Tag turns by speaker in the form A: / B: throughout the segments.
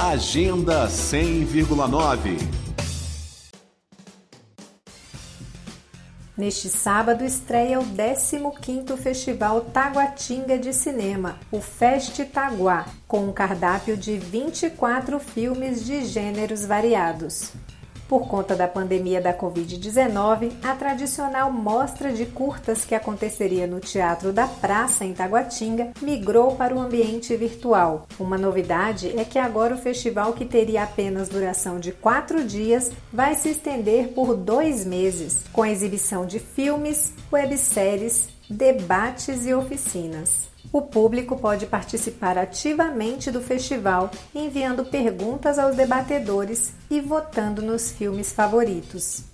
A: Agenda 100,9
B: Neste sábado estreia o 15º Festival Taguatinga de Cinema, o Fest Taguá, com um cardápio de 24 filmes de gêneros variados. Por conta da pandemia da Covid-19, a tradicional mostra de curtas que aconteceria no Teatro da Praça, em Taguatinga, migrou para o ambiente virtual. Uma novidade é que agora o festival, que teria apenas duração de quatro dias, vai se estender por dois meses, com exibição de filmes, webséries, debates e oficinas. O público pode participar ativamente do festival, enviando perguntas aos debatedores e votando nos filmes favoritos.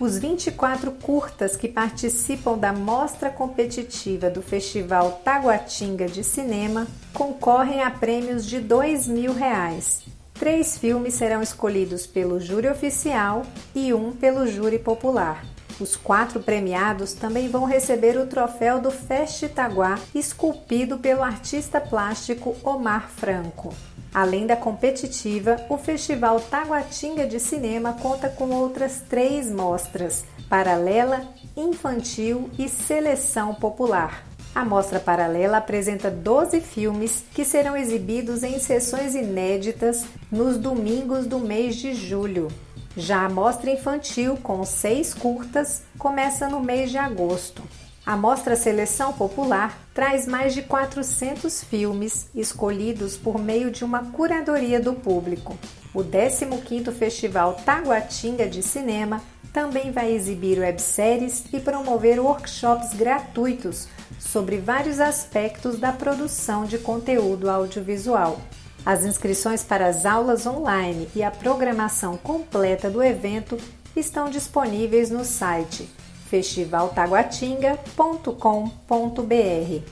B: Os 24 curtas que participam da mostra competitiva do Festival Taguatinga de Cinema concorrem a prêmios de 2 mil reais. Três filmes serão escolhidos pelo júri oficial e um pelo júri popular. Os quatro premiados também vão receber o troféu do Fest Itaguá, esculpido pelo artista plástico Omar Franco. Além da competitiva, o Festival Taguatinga de Cinema conta com outras três mostras: Paralela, Infantil e Seleção Popular. A mostra paralela apresenta 12 filmes que serão exibidos em sessões inéditas nos domingos do mês de julho. Já a mostra infantil, com seis curtas, começa no mês de agosto. A mostra Seleção Popular traz mais de 400 filmes escolhidos por meio de uma curadoria do público. O 15º Festival Taguatinga de Cinema também vai exibir webséries e promover workshops gratuitos sobre vários aspectos da produção de conteúdo audiovisual. As inscrições para as aulas online e a programação completa do evento estão disponíveis no site festivaltaguatinga.com.br.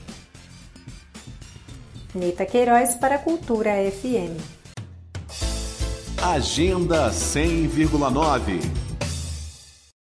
B: Nita Queiroz para a Cultura FM.
A: Agenda 100,9